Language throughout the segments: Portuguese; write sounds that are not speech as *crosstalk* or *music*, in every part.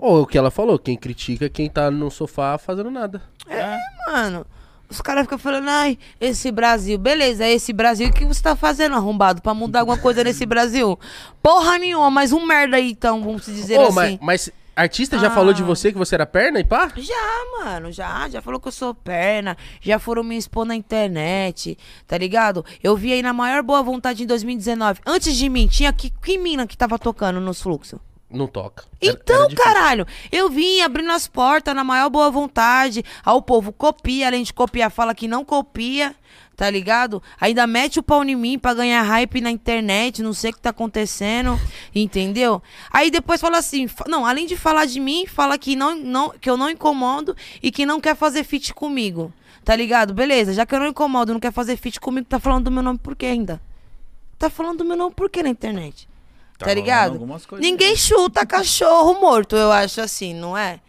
Ou o que ela falou, quem critica é quem tá no sofá fazendo nada. É, mano. Os caras ficam falando, ai, esse Brasil, beleza, é esse Brasil, o que você tá fazendo arrombado pra mudar alguma coisa nesse Brasil? Porra nenhuma, mas um merda aí, então, vamos se dizer Ô, assim. mas, mas artista já Ah. falou de você que você era perna e pá? Já, mano, já, já falou que eu sou perna, já foram me expor na internet, tá ligado? Eu vi aí na maior boa vontade em 2019. Antes de mim, tinha que, que mina que tava tocando nos fluxos? Não toca. Era- Então, era caralho, eu vim abrindo as portas na maior boa vontade. Aí o povo copia, além de copiar, fala que não copia, tá ligado? Ainda mete o pau em mim pra ganhar hype na internet, não sei o que tá acontecendo, entendeu? Aí depois fala assim, não, além de falar de mim, fala que, não, não, que eu não incomodo e que não quer fazer feat comigo, tá ligado? Beleza, já que eu não incomodo, não quer fazer feat comigo, tá falando do meu nome por quê ainda? Tá falando do meu nome por quê na internet? Tá Tá, ligado? Ninguém chuta cachorro morto, eu acho assim, não é?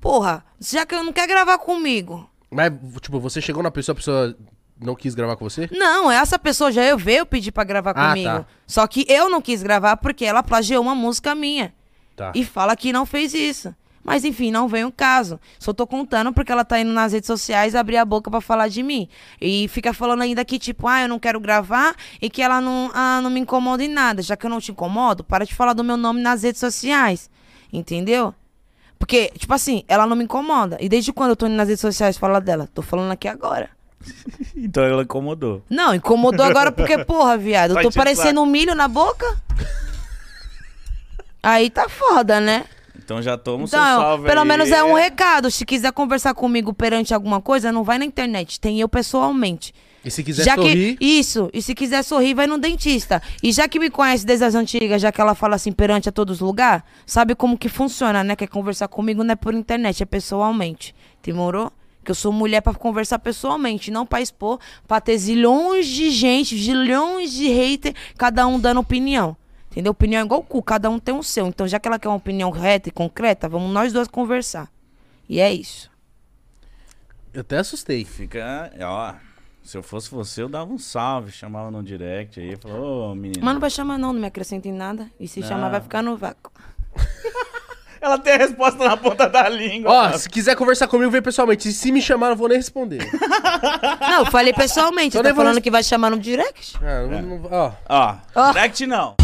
Porra, já que eu não quer gravar comigo. Mas, tipo, você chegou na pessoa, a pessoa não quis gravar com você? Não, essa pessoa já eu veio pedir pra gravar Ah, comigo. tá. Só que eu não quis gravar porque ela plagiou uma música minha. Tá. E fala que não fez isso. Mas enfim, não vem o caso. Só tô contando porque ela tá indo nas redes sociais abrir a boca pra falar de mim. E fica falando ainda que, tipo, ah, eu não quero gravar e que ela não, ah, não me incomoda em nada. Já que eu não te incomodo, para de falar do meu nome nas redes sociais. Entendeu? Porque, tipo assim, ela não me incomoda. E desde quando eu tô indo nas redes sociais falar dela? Tô falando aqui agora. *laughs* Então ela incomodou. Não, incomodou agora porque, *laughs* porra, viado, eu tô parecendo um milho na boca? Aí tá foda, né? Então já toma o seu Então, salve pelo aí. menos é um recado. Se quiser conversar comigo perante alguma coisa, não vai na internet. Tem eu pessoalmente. E se quiser já sorrir, que isso, e se quiser sorrir, vai no dentista. E já que me conhece desde as antigas, já que ela fala assim perante a todos os lugares, sabe como que funciona, né? Quer conversar comigo não é por internet, é pessoalmente. Demorou? Que eu sou mulher pra conversar pessoalmente, não pra expor, pra ter zilhões de gente, zilhões de hater, cada um dando opinião. Entendeu? Opinião é igual o cu, cada um tem o seu. Então, já que ela quer uma opinião reta e concreta, vamos nós dois conversar. E é isso. eu até assustei. Fica, ó. Se eu fosse você, eu dava um salve, chamava no direct aí, falou, ô menino. Mas não vai chamar não, não me acrescenta em nada. E se Não. chamar, vai ficar no vácuo. *laughs* Ela tem a resposta na ponta da língua. Ó, mano. se quiser conversar comigo, vem pessoalmente. E se me chamar, não vou nem responder. *laughs* Não, eu falei pessoalmente. Então Você tá falando res- que vai chamar no direct? Ah, não- não- ó. Ó, Ó. direct não.